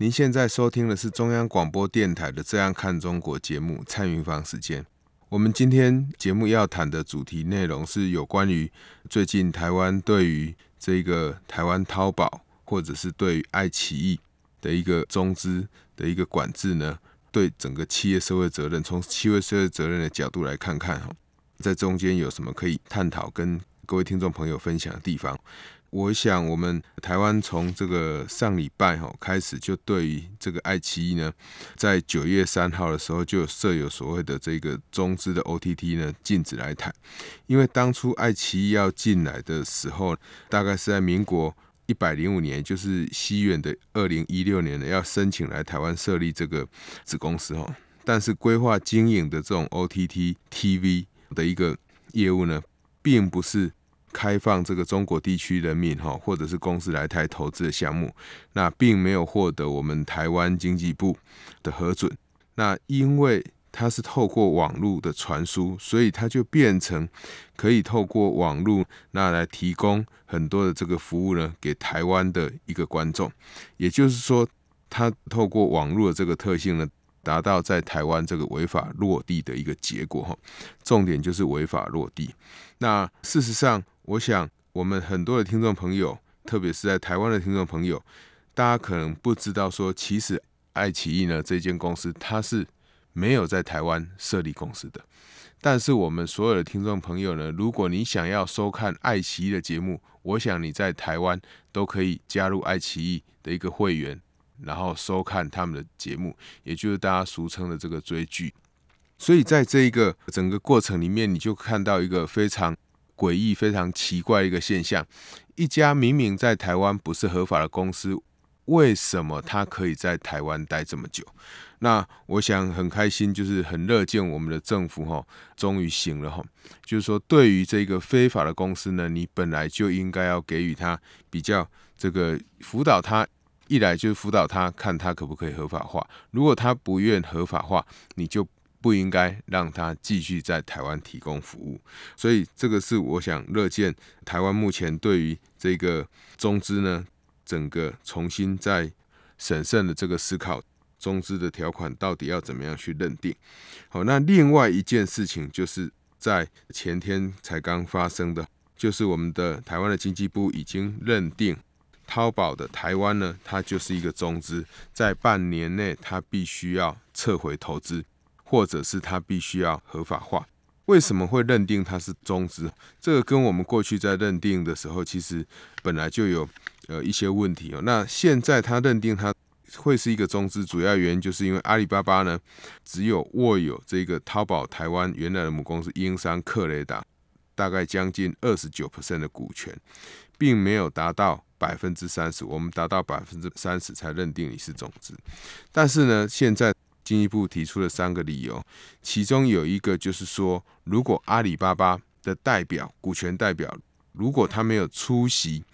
您现在收听的是中央广播电台的《这样看中国》节目，蔡明芳时间。我们今天节目要谈的主题内容是有关于最近台湾对于这个台湾淘宝，或者是对于爱奇艺的一个中资的一个管制呢，对整个企业社会责任，从企业社会责任的角度来看看哈，在中间有什么可以探讨跟各位听众朋友分享的地方。我想，我们台湾从这个上礼拜哈开始，就对于这个爱奇艺呢，在九月三号的时候就设有所谓的这个中资的 OTT 呢禁止来台，因为当初爱奇艺要进来的时候，大概是在民国一百零五年，就是西元的二零一六年呢，要申请来台湾设立这个子公司哈，但是规划经营的这种 OTT TV 的一个业务呢，并不是。开放这个中国地区人民哈，或者是公司来台投资的项目，那并没有获得我们台湾经济部的核准。那因为它是透过网络的传输，所以它就变成可以透过网络那来提供很多的这个服务呢，给台湾的一个观众。也就是说，它透过网络的这个特性呢，达到在台湾这个违法落地的一个结果哈。重点就是违法落地。那事实上，我想，我们很多的听众朋友，特别是在台湾的听众朋友，大家可能不知道说，其实爱奇艺呢这间公司它是没有在台湾设立公司的。但是我们所有的听众朋友呢，如果你想要收看爱奇艺的节目，我想你在台湾都可以加入爱奇艺的一个会员，然后收看他们的节目，也就是大家俗称的这个追剧。所以在这一个整个过程里面，你就看到一个非常。诡异、非常奇怪一个现象：一家明明在台湾不是合法的公司，为什么它可以在台湾待这么久？那我想很开心，就是很乐见我们的政府哈，终于醒了哈。就是说，对于这个非法的公司呢，你本来就应该要给予他比较这个辅导他，一来就是辅导他，看他可不可以合法化。如果他不愿合法化，你就。不应该让他继续在台湾提供服务，所以这个是我想乐见台湾目前对于这个中资呢，整个重新再审慎的这个思考中资的条款到底要怎么样去认定。好，那另外一件事情就是在前天才刚发生的，就是我们的台湾的经济部已经认定淘宝的台湾呢，它就是一个中资，在半年内它必须要撤回投资。或者是它必须要合法化，为什么会认定它是中资？这个跟我们过去在认定的时候，其实本来就有呃一些问题哦。那现在它认定它会是一个中资，主要原因就是因为阿里巴巴呢，只有握有这个淘宝台湾原来的母公司英商克雷达大概将近二十九%的股权，并没有达到百分之三十，我们达到百分之三十才认定你是中资。但是呢，现在。进一步提出了三个理由，其中有一个就是说，如果阿里巴巴的代表股权代表，如果他没有出席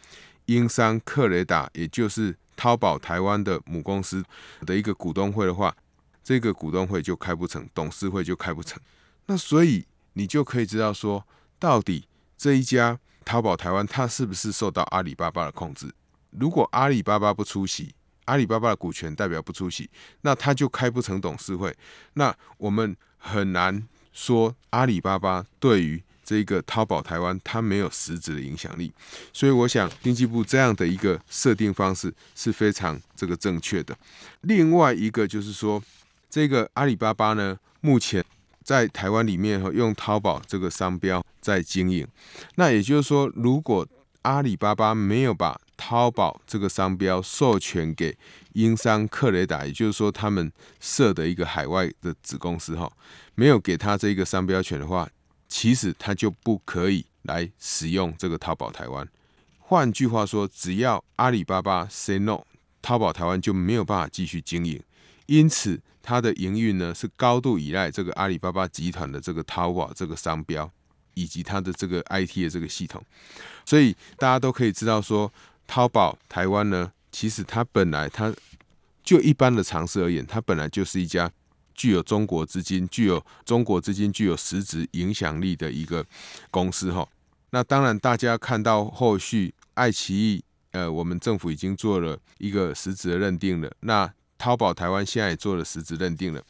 英商克雷达，也就是淘宝台湾的母公司的一个股东会的话，这个股东会就开不成，董事会就开不成。那所以你就可以知道说，到底这一家淘宝台湾，它是不是受到阿里巴巴的控制？如果阿里巴巴不出席，阿里巴巴的股权代表不出席，那他就开不成董事会。那我们很难说阿里巴巴对于这个淘宝台湾，它没有实质的影响力。所以，我想经济部这样的一个设定方式是非常这个正确的。另外一个就是说，这个阿里巴巴呢，目前在台湾里面用淘宝这个商标在经营。那也就是说，如果阿里巴巴没有把淘宝这个商标授权给英商克雷达，也就是说他们设的一个海外的子公司哈，没有给他这个商标权的话，其实他就不可以来使用这个淘宝台湾。换句话说，只要阿里巴巴 say no，淘宝台湾就没有办法继续经营。因此它的营运呢是高度依赖这个阿里巴巴集团的这个淘宝这个商标以及它的这个 IT 的这个系统，所以大家都可以知道说，淘宝台湾呢，其实它本来它就一般的常识而言，它本来就是一家具有中国资金、具有中国资金、具有实质影响力的一个公司哈。那当然，大家看到后续爱奇艺，呃，我们政府已经做了一个实质的认定了。那淘宝台湾现在也做了实质认定了。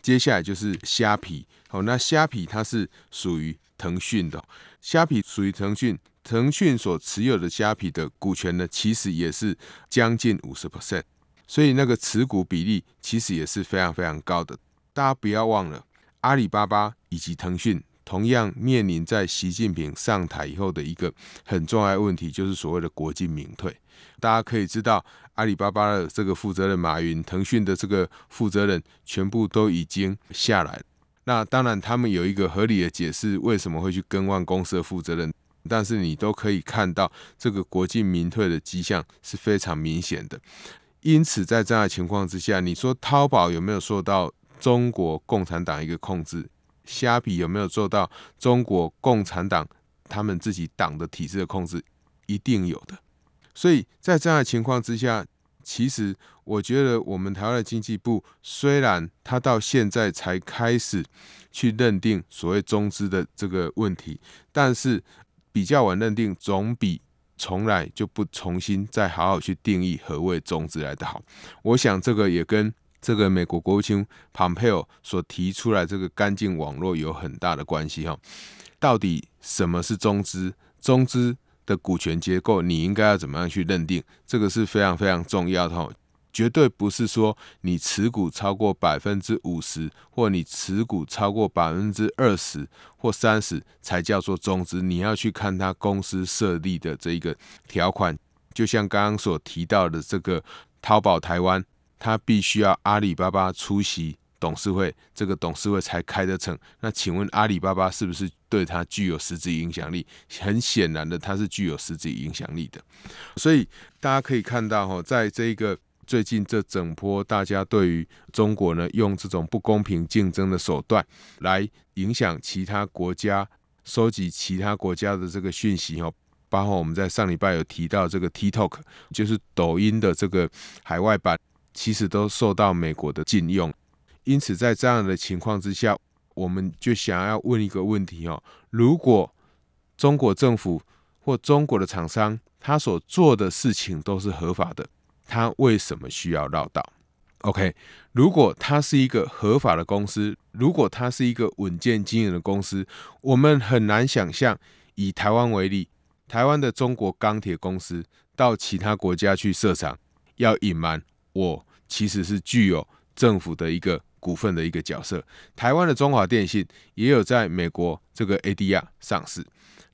接下来就是虾皮，好，那虾皮它是属于腾讯的，虾皮属于腾讯，腾讯所持有的虾皮的股权呢，其实也是将近五十 percent，所以那个持股比例其实也是非常非常高的。大家不要忘了，阿里巴巴以及腾讯。同样面临在习近平上台以后的一个很重要的问题，就是所谓的国进民退。大家可以知道，阿里巴巴的这个负责人马云，腾讯的这个负责人，全部都已经下来。那当然，他们有一个合理的解释，为什么会去更换公司的负责人。但是你都可以看到，这个国进民退的迹象是非常明显的。因此，在这样的情况之下，你说淘宝有没有受到中国共产党一个控制？虾皮有没有做到中国共产党他们自己党的体制的控制？一定有的。所以在这样的情况之下，其实我觉得我们台湾的经济部虽然他到现在才开始去认定所谓中资的这个问题，但是比较晚认定总比从来就不重新再好好去定义何谓中资来得好。我想这个也跟。这个美国国务卿蓬佩奥所提出来这个干净网络有很大的关系哈。到底什么是中资？中资的股权结构你应该要怎么样去认定？这个是非常非常重要的哈。绝对不是说你持股超过百分之五十，或你持股超过百分之二十或三十才叫做中资。你要去看他公司设立的这一个条款，就像刚刚所提到的这个淘宝台湾。他必须要阿里巴巴出席董事会，这个董事会才开得成。那请问阿里巴巴是不是对他具有实质影响力？很显然的，他是具有实质影响力的。所以大家可以看到，哈，在这个最近这整波，大家对于中国呢，用这种不公平竞争的手段来影响其他国家，收集其他国家的这个讯息，哈，包括我们在上礼拜有提到这个 TikTok，就是抖音的这个海外版。其实都受到美国的禁用，因此在这样的情况之下，我们就想要问一个问题哦：如果中国政府或中国的厂商他所做的事情都是合法的，他为什么需要绕道？OK，如果他是一个合法的公司，如果他是一个稳健经营的公司，我们很难想象，以台湾为例，台湾的中国钢铁公司到其他国家去设厂，要隐瞒我。其实是具有政府的一个股份的一个角色。台湾的中华电信也有在美国这个 ADR 上市，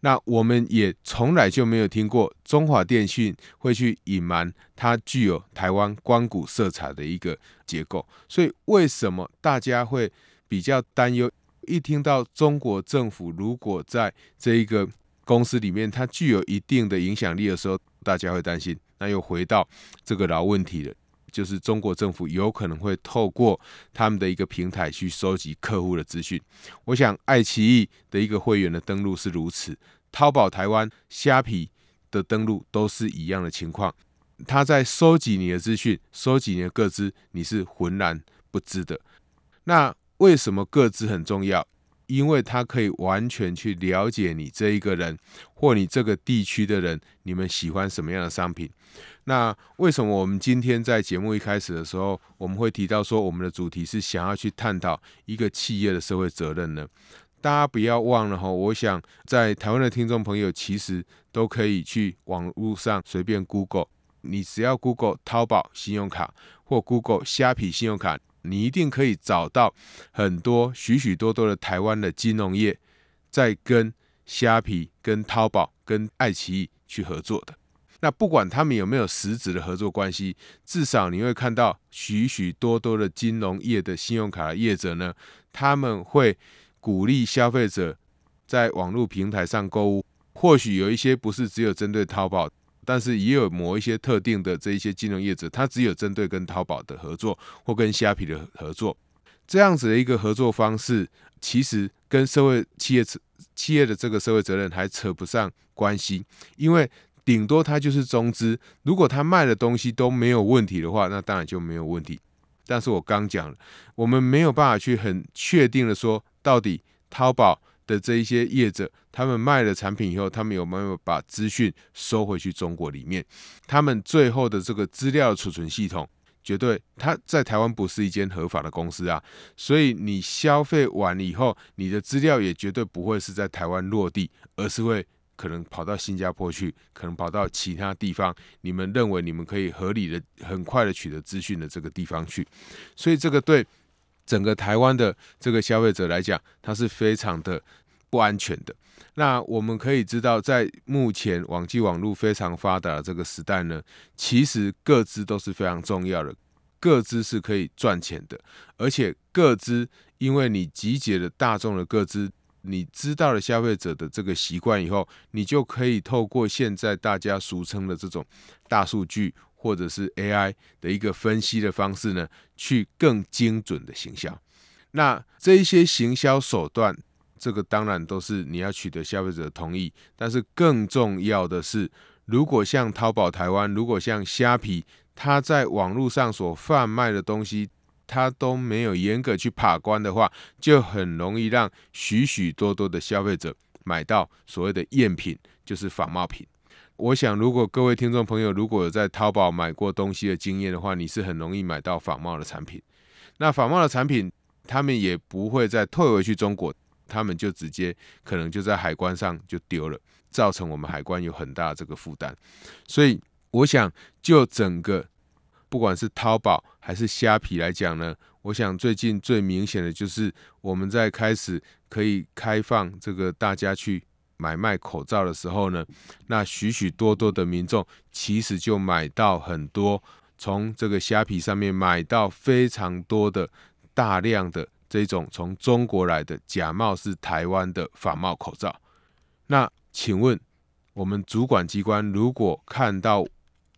那我们也从来就没有听过中华电信会去隐瞒它具有台湾光谷色彩的一个结构。所以为什么大家会比较担忧？一听到中国政府如果在这一个公司里面它具有一定的影响力的时候，大家会担心。那又回到这个老问题了。就是中国政府有可能会透过他们的一个平台去收集客户的资讯。我想，爱奇艺的一个会员的登录是如此，淘宝台湾、虾皮的登录都是一样的情况。他在收集你的资讯，收集你的个资，你是浑然不知的。那为什么个资很重要？因为他可以完全去了解你这一个人或你这个地区的人，你们喜欢什么样的商品。那为什么我们今天在节目一开始的时候，我们会提到说我们的主题是想要去探讨一个企业的社会责任呢？大家不要忘了哈，我想在台湾的听众朋友其实都可以去网络上随便 Google，你只要 Google 淘宝信用卡或 Google 虾皮信用卡。你一定可以找到很多许许多多的台湾的金融业在跟虾皮、跟淘宝、跟爱奇艺去合作的。那不管他们有没有实质的合作关系，至少你会看到许许多多的金融业的信用卡的业者呢，他们会鼓励消费者在网络平台上购物。或许有一些不是只有针对淘宝，但是也有某一些特定的这一些金融业者，他只有针对跟淘宝的合作或跟虾皮的合作，这样子的一个合作方式，其实跟社会企业企业的这个社会责任还扯不上关系，因为顶多他就是中资，如果他卖的东西都没有问题的话，那当然就没有问题。但是我刚讲了，我们没有办法去很确定的说，到底淘宝的这一些业者，他们卖了产品以后，他们有没有把资讯收回去中国里面？他们最后的这个资料储存系统，绝对他在台湾不是一间合法的公司啊，所以你消费完以后，你的资料也绝对不会是在台湾落地，而是会。可能跑到新加坡去，可能跑到其他地方，你们认为你们可以合理的、很快的取得资讯的这个地方去，所以这个对整个台湾的这个消费者来讲，它是非常的不安全的。那我们可以知道，在目前网际网络非常发达的这个时代呢，其实个资都是非常重要的，个资是可以赚钱的，而且个资因为你集结了大众的个资。你知道了消费者的这个习惯以后，你就可以透过现在大家俗称的这种大数据或者是 AI 的一个分析的方式呢，去更精准的行销。那这一些行销手段，这个当然都是你要取得消费者的同意。但是更重要的是，如果像淘宝台湾，如果像虾皮，它在网络上所贩卖的东西，他都没有严格去把关的话，就很容易让许许多多的消费者买到所谓的赝品，就是仿冒品。我想，如果各位听众朋友如果有在淘宝买过东西的经验的话，你是很容易买到仿冒的产品。那仿冒的产品，他们也不会再退回去中国，他们就直接可能就在海关上就丢了，造成我们海关有很大的这个负担。所以，我想就整个。不管是淘宝还是虾皮来讲呢，我想最近最明显的就是我们在开始可以开放这个大家去买卖口罩的时候呢，那许许多多的民众其实就买到很多，从这个虾皮上面买到非常多的大量的这种从中国来的假冒是台湾的仿冒口罩。那请问我们主管机关如果看到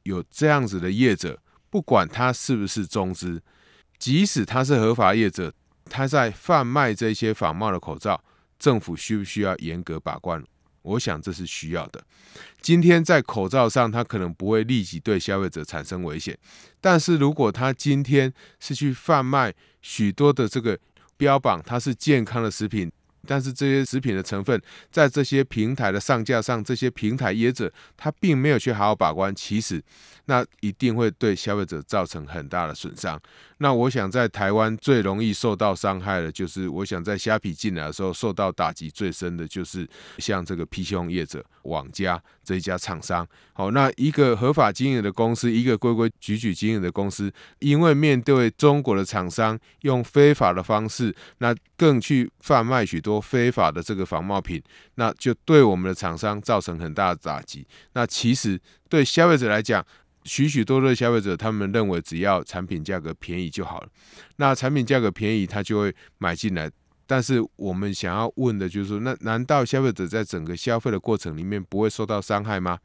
有这样子的业者，不管他是不是中资，即使他是合法业者，他在贩卖这些仿冒的口罩，政府需不需要严格把关？我想这是需要的。今天在口罩上，他可能不会立即对消费者产生危险，但是如果他今天是去贩卖许多的这个标榜它是健康的食品，但是这些食品的成分在这些平台的上架上，这些平台业者他并没有去好好把关，其实。那一定会对消费者造成很大的损伤。那我想在台湾最容易受到伤害的，就是我想在虾皮进来的时候受到打击最深的，就是像这个 PC 业者网家这一家厂商。好，那一个合法经营的公司，一个规规矩矩经营的公司，因为面对中国的厂商用非法的方式，那更去贩卖许多非法的这个仿冒品，那就对我们的厂商造成很大的打击。那其实对消费者来讲，许许多多的消费者，他们认为只要产品价格便宜就好了。那产品价格便宜，他就会买进来。但是我们想要问的就是说，那难道消费者在整个消费的过程里面不会受到伤害吗？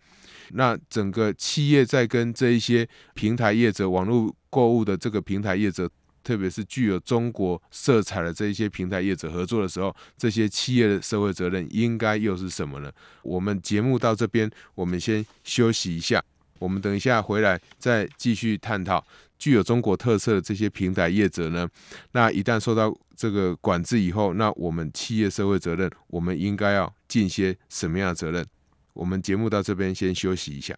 那整个企业在跟这一些平台业者、网络购物的这个平台业者，特别是具有中国色彩的这一些平台业者合作的时候，这些企业的社会责任应该又是什么呢？我们节目到这边，我们先休息一下。我们等一下回来再继续探讨具有中国特色的这些平台业者呢，那一旦受到这个管制以后，那我们企业社会责任，我们应该要尽些什么样的责任？我们节目到这边先休息一下。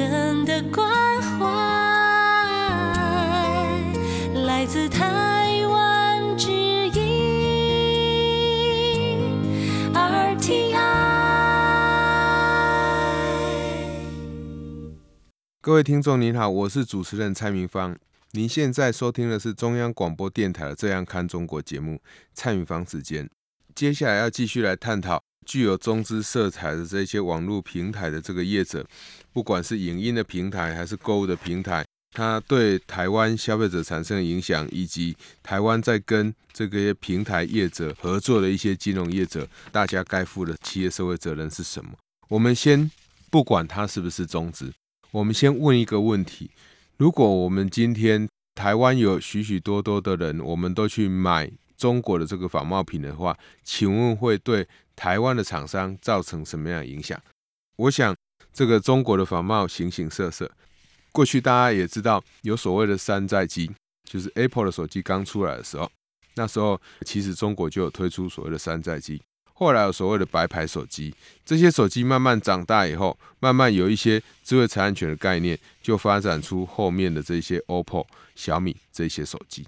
永恒的光。来自台湾之音 RTI。各位听众您好，我是主持人蔡明芳。您现在收听的是中央广播电台的《这样看中国》节目，蔡明芳时间。接下来要继续来探讨具有中资色彩的这些网络平台的这个业者，不管是影音的平台还是购物的平台。它对台湾消费者产生的影响，以及台湾在跟这个平台业者合作的一些金融业者，大家该负的企业社会责任是什么？我们先不管它是不是中资，我们先问一个问题：如果我们今天台湾有许许多多的人，我们都去买中国的这个仿冒品的话，请问会对台湾的厂商造成什么样的影响？我想，这个中国的仿冒形形色色。过去大家也知道有所谓的山寨机，就是 Apple 的手机刚出来的时候，那时候其实中国就有推出所谓的山寨机。后来有所谓的白牌手机，这些手机慢慢长大以后，慢慢有一些智慧财产权的概念，就发展出后面的这些 OPPO、小米这些手机。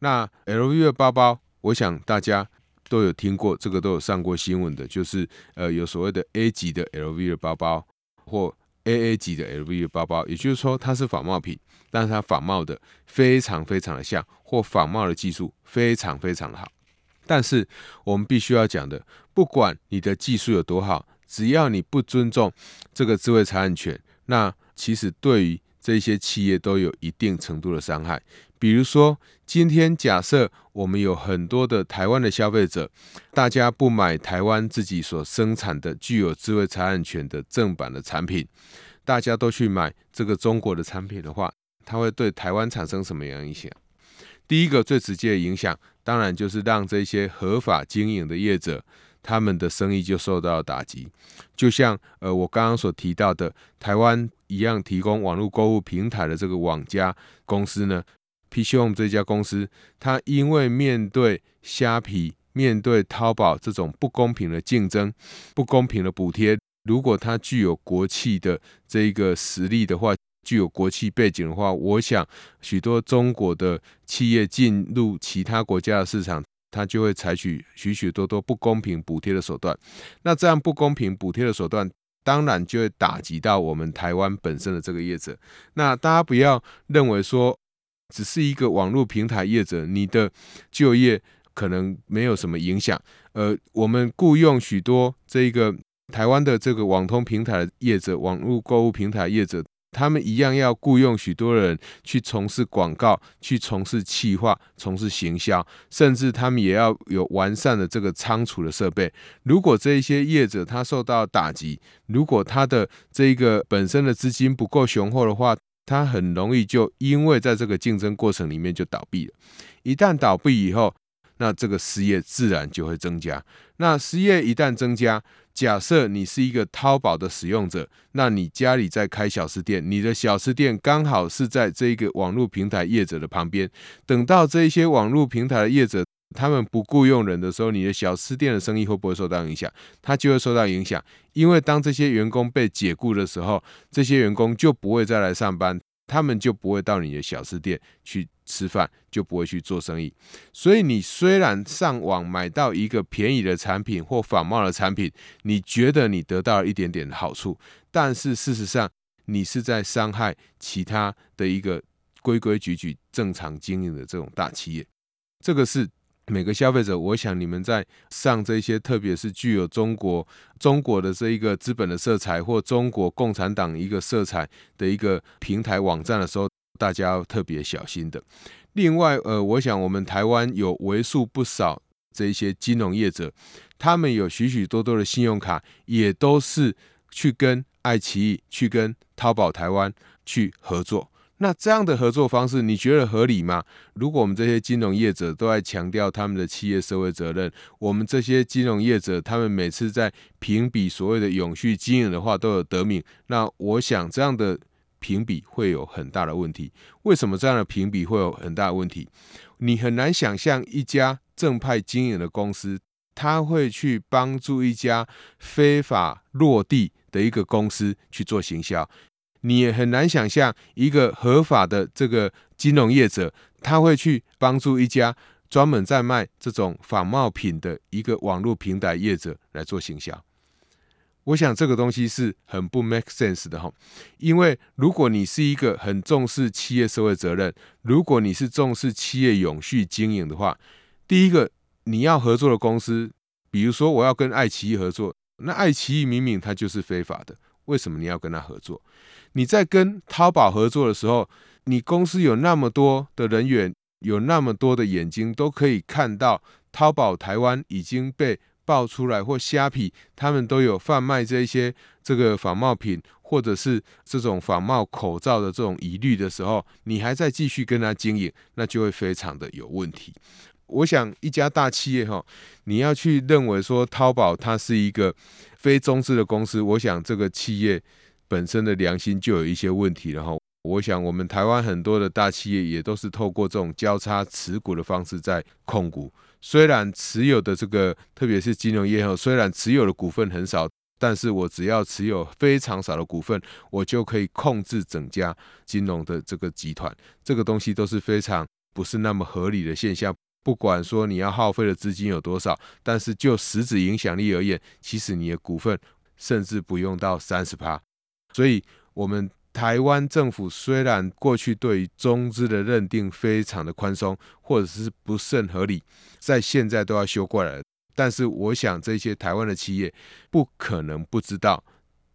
那 LV 的包包，我想大家都有听过，这个都有上过新闻的，就是呃有所谓的 A 级的 LV 的包包或。AA 级的 LV 的包包，也就是说它是仿冒品，但是它仿冒的非常非常的像，或仿冒的技术非常非常的好。但是我们必须要讲的，不管你的技术有多好，只要你不尊重这个智慧财产权，那其实对于这些企业都有一定程度的伤害。比如说，今天假设我们有很多的台湾的消费者，大家不买台湾自己所生产的具有智慧财产权的正版的产品，大家都去买这个中国的产品的话，它会对台湾产生什么样影响？第一个最直接的影响，当然就是让这些合法经营的业者，他们的生意就受到打击。就像呃我刚刚所提到的，台湾一样提供网络购物平台的这个网家公司呢。PChome 这家公司，它因为面对虾皮、面对淘宝这种不公平的竞争、不公平的补贴，如果它具有国企的这个实力的话，具有国企背景的话，我想许多中国的企业进入其他国家的市场，它就会采取许许多多不公平补贴的手段。那这样不公平补贴的手段，当然就会打击到我们台湾本身的这个业者。那大家不要认为说。只是一个网络平台业者，你的就业可能没有什么影响。呃，我们雇佣许多这个台湾的这个网通平台业者、网络购物平台业者，他们一样要雇佣许多人去从事广告、去从事企划、从事行销，甚至他们也要有完善的这个仓储的设备。如果这一些业者他受到打击，如果他的这个本身的资金不够雄厚的话，它很容易就因为在这个竞争过程里面就倒闭了。一旦倒闭以后，那这个失业自然就会增加。那失业一旦增加，假设你是一个淘宝的使用者，那你家里在开小吃店，你的小吃店刚好是在这个网络平台业者的旁边。等到这一些网络平台的业者，他们不雇佣人的时候，你的小吃店的生意会不会受到影响？它就会受到影响，因为当这些员工被解雇的时候，这些员工就不会再来上班，他们就不会到你的小吃店去吃饭，就不会去做生意。所以，你虽然上网买到一个便宜的产品或仿冒的产品，你觉得你得到了一点点的好处，但是事实上，你是在伤害其他的一个。规规矩矩、正常经营的这种大企业。这个是每个消费者，我想你们在上这些，特别是具有中国中国的这一个资本的色彩，或中国共产党一个色彩的一个平台网站的时候，大家要特别小心的。另外，呃，我想我们台湾有为数不少这一些金融业者，他们有许许多多的信用卡，也都是去跟爱奇艺、去跟淘宝台湾去合作。那这样的合作方式，你觉得合理吗？如果我们这些金融业者都在强调他们的企业社会责任，我们这些金融业者他们每次在评比所谓的永续经营的话都有得名，那我想这样的评比会有很大的问题。为什么这样的评比会有很大的问题？你很难想象一家正派经营的公司，他会去帮助一家非法落地的一个公司去做行销。你也很难想象一个合法的这个金融业者，他会去帮助一家专门在卖这种仿冒品的一个网络平台业者来做行销。我想这个东西是很不 make sense 的哈，因为如果你是一个很重视企业社会责任，如果你是重视企业永续经营的话，第一个你要合作的公司，比如说我要跟爱奇艺合作，那爱奇艺明明它就是非法的，为什么你要跟他合作？你在跟淘宝合作的时候，你公司有那么多的人员，有那么多的眼睛，都可以看到淘宝台湾已经被爆出来，或虾皮他们都有贩卖这些这个仿冒品，或者是这种仿冒口罩的这种疑虑的时候，你还在继续跟他经营，那就会非常的有问题。我想一家大企业哈，你要去认为说淘宝它是一个非中资的公司，我想这个企业。本身的良心就有一些问题了哈，我想我们台湾很多的大企业也都是透过这种交叉持股的方式在控股，虽然持有的这个特别是金融业后，虽然持有的股份很少，但是我只要持有非常少的股份，我就可以控制整家金融的这个集团，这个东西都是非常不是那么合理的现象。不管说你要耗费的资金有多少，但是就实质影响力而言，其实你的股份甚至不用到三十趴。所以，我们台湾政府虽然过去对于中资的认定非常的宽松，或者是不甚合理，在现在都要修过来。但是，我想这些台湾的企业不可能不知道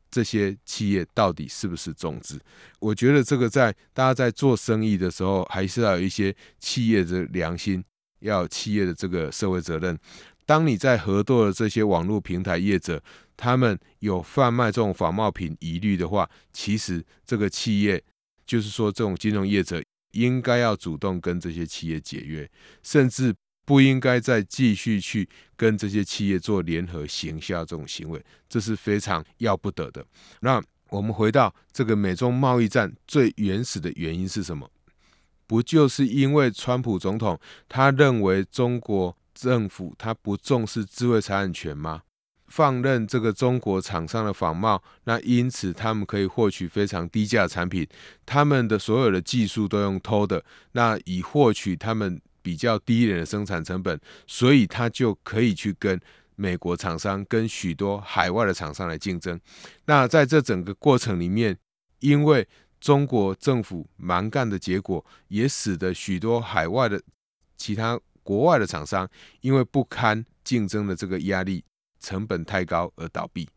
这些企业到底是不是中资。我觉得这个在大家在做生意的时候，还是要有一些企业的良心，要有企业的这个社会责任。当你在合作的这些网络平台业者，他们有贩卖这种仿冒品疑虑的话，其实这个企业就是说，这种金融业者应该要主动跟这些企业解约，甚至不应该再继续去跟这些企业做联合行销这种行为，这是非常要不得的。那我们回到这个美中贸易战最原始的原因是什么？不就是因为川普总统他认为中国政府他不重视智慧财产权吗？放任这个中国厂商的仿冒，那因此他们可以获取非常低价产品，他们的所有的技术都用偷的，那以获取他们比较低廉的生产成本，所以他就可以去跟美国厂商、跟许多海外的厂商来竞争。那在这整个过程里面，因为中国政府蛮干的结果，也使得许多海外的其他国外的厂商，因为不堪竞争的这个压力。成本太高而倒闭，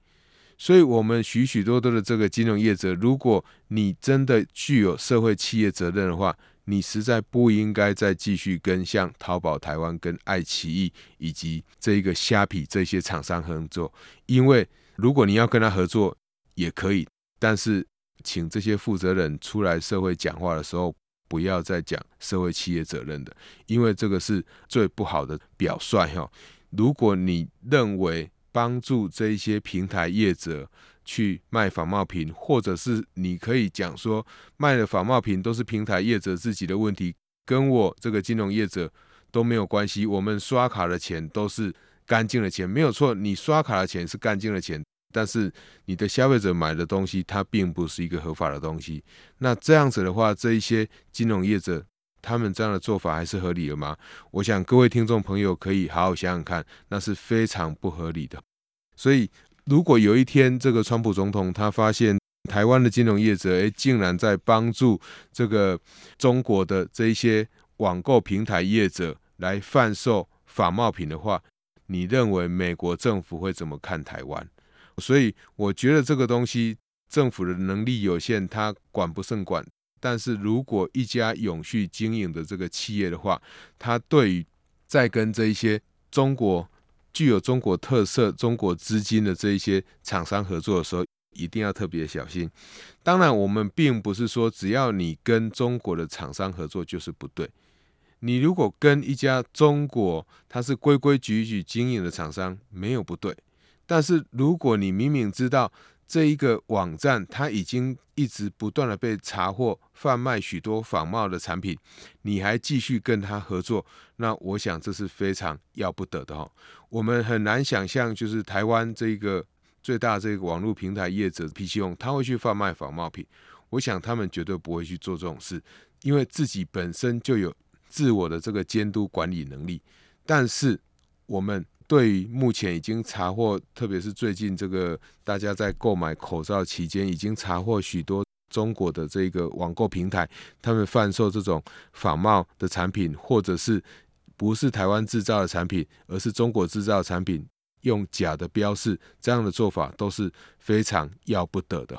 所以，我们许许多多的这个金融业者，如果你真的具有社会企业责任的话，你实在不应该再继续跟像淘宝台湾、跟爱奇艺以及这一个虾皮这些厂商合作，因为如果你要跟他合作也可以，但是请这些负责人出来社会讲话的时候，不要再讲社会企业责任的，因为这个是最不好的表率哈。如果你认为，帮助这一些平台业者去卖仿冒品，或者是你可以讲说卖的仿冒品都是平台业者自己的问题，跟我这个金融业者都没有关系。我们刷卡的钱都是干净的钱，没有错。你刷卡的钱是干净的钱，但是你的消费者买的东西它并不是一个合法的东西。那这样子的话，这一些金融业者。他们这样的做法还是合理的吗？我想各位听众朋友可以好好想想看，那是非常不合理的。所以，如果有一天这个川普总统他发现台湾的金融业者，诶，竟然在帮助这个中国的这一些网购平台业者来贩售仿冒品的话，你认为美国政府会怎么看台湾？所以我觉得这个东西政府的能力有限，他管不胜管。但是如果一家永续经营的这个企业的话，他对于在跟这一些中国具有中国特色、中国资金的这一些厂商合作的时候，一定要特别小心。当然，我们并不是说只要你跟中国的厂商合作就是不对。你如果跟一家中国它是规规矩矩经营的厂商，没有不对。但是如果你明明知道这一个网站它已经一直不断的被查获贩卖许多仿冒的产品，你还继续跟他合作，那我想这是非常要不得的哦。我们很难想象，就是台湾这个最大这个网络平台业者 PC O，他会去贩卖仿冒品。我想他们绝对不会去做这种事，因为自己本身就有自我的这个监督管理能力。但是我们对于目前已经查获，特别是最近这个大家在购买口罩期间，已经查获许多中国的这个网购平台，他们贩售这种仿冒的产品，或者是不是台湾制造的产品，而是中国制造的产品，用假的标示，这样的做法都是非常要不得的。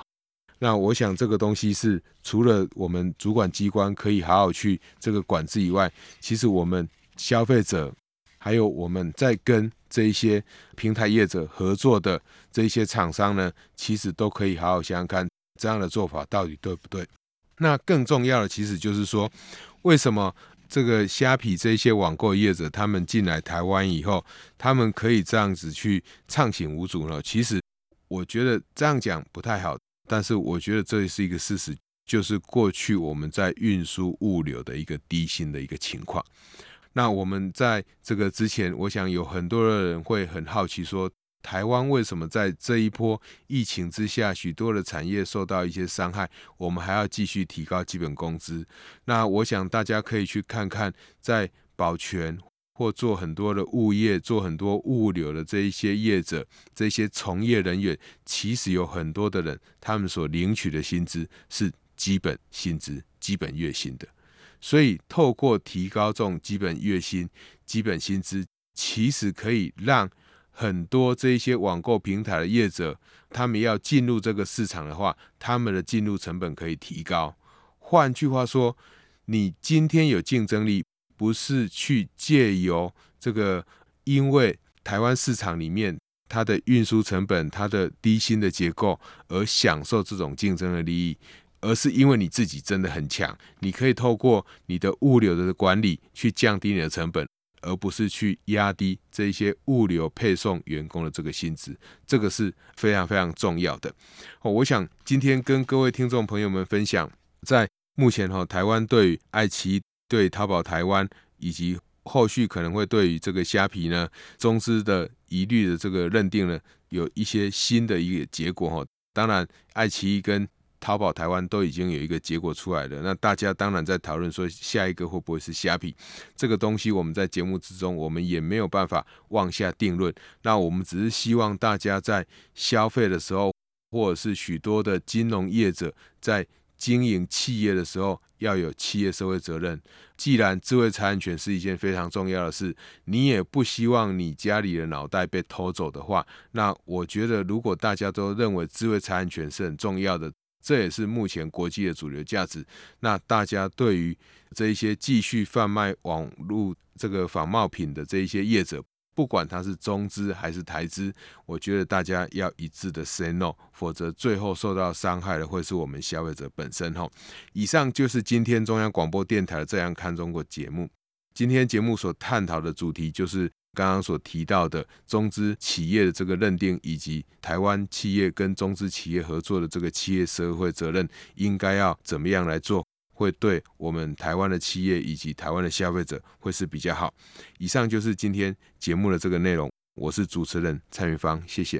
那我想这个东西是除了我们主管机关可以好好去这个管制以外，其实我们消费者。还有我们在跟这一些平台业者合作的这一些厂商呢，其实都可以好好想想看，这样的做法到底对不对？那更重要的其实就是说，为什么这个虾皮这些网购业者他们进来台湾以后，他们可以这样子去畅行无阻呢？其实我觉得这样讲不太好，但是我觉得这是一个事实，就是过去我们在运输物流的一个低薪的一个情况。那我们在这个之前，我想有很多的人会很好奇，说台湾为什么在这一波疫情之下，许多的产业受到一些伤害，我们还要继续提高基本工资？那我想大家可以去看看，在保全或做很多的物业、做很多物流的这一些业者、这些从业人员，其实有很多的人，他们所领取的薪资是基本薪资、基本月薪的。所以，透过提高这种基本月薪、基本薪资，其实可以让很多这一些网购平台的业者，他们要进入这个市场的话，他们的进入成本可以提高。换句话说，你今天有竞争力，不是去借由这个，因为台湾市场里面它的运输成本、它的低薪的结构而享受这种竞争的利益。而是因为你自己真的很强，你可以透过你的物流的管理去降低你的成本，而不是去压低这一些物流配送员工的这个薪资，这个是非常非常重要的。哦，我想今天跟各位听众朋友们分享，在目前哈台湾对于爱奇艺、对淘宝台湾以及后续可能会对于这个虾皮呢中资的疑虑的这个认定呢，有一些新的一个结果哈。当然，爱奇艺跟淘宝台湾都已经有一个结果出来了，那大家当然在讨论说下一个会不会是虾皮这个东西，我们在节目之中我们也没有办法妄下定论。那我们只是希望大家在消费的时候，或者是许多的金融业者在经营企业的时候，要有企业社会责任。既然智慧财产权是一件非常重要的事，你也不希望你家里的脑袋被偷走的话，那我觉得如果大家都认为智慧财产权是很重要的。这也是目前国际的主流价值。那大家对于这一些继续贩卖网络这个仿冒品的这一些业者，不管他是中资还是台资，我觉得大家要一致的 say no，否则最后受到伤害的会是我们消费者本身。哈，以上就是今天中央广播电台的《这样看中国》节目。今天节目所探讨的主题就是。刚刚所提到的中资企业的这个认定，以及台湾企业跟中资企业合作的这个企业社会责任，应该要怎么样来做，会对我们台湾的企业以及台湾的消费者会是比较好。以上就是今天节目的这个内容，我是主持人蔡云芳，谢谢。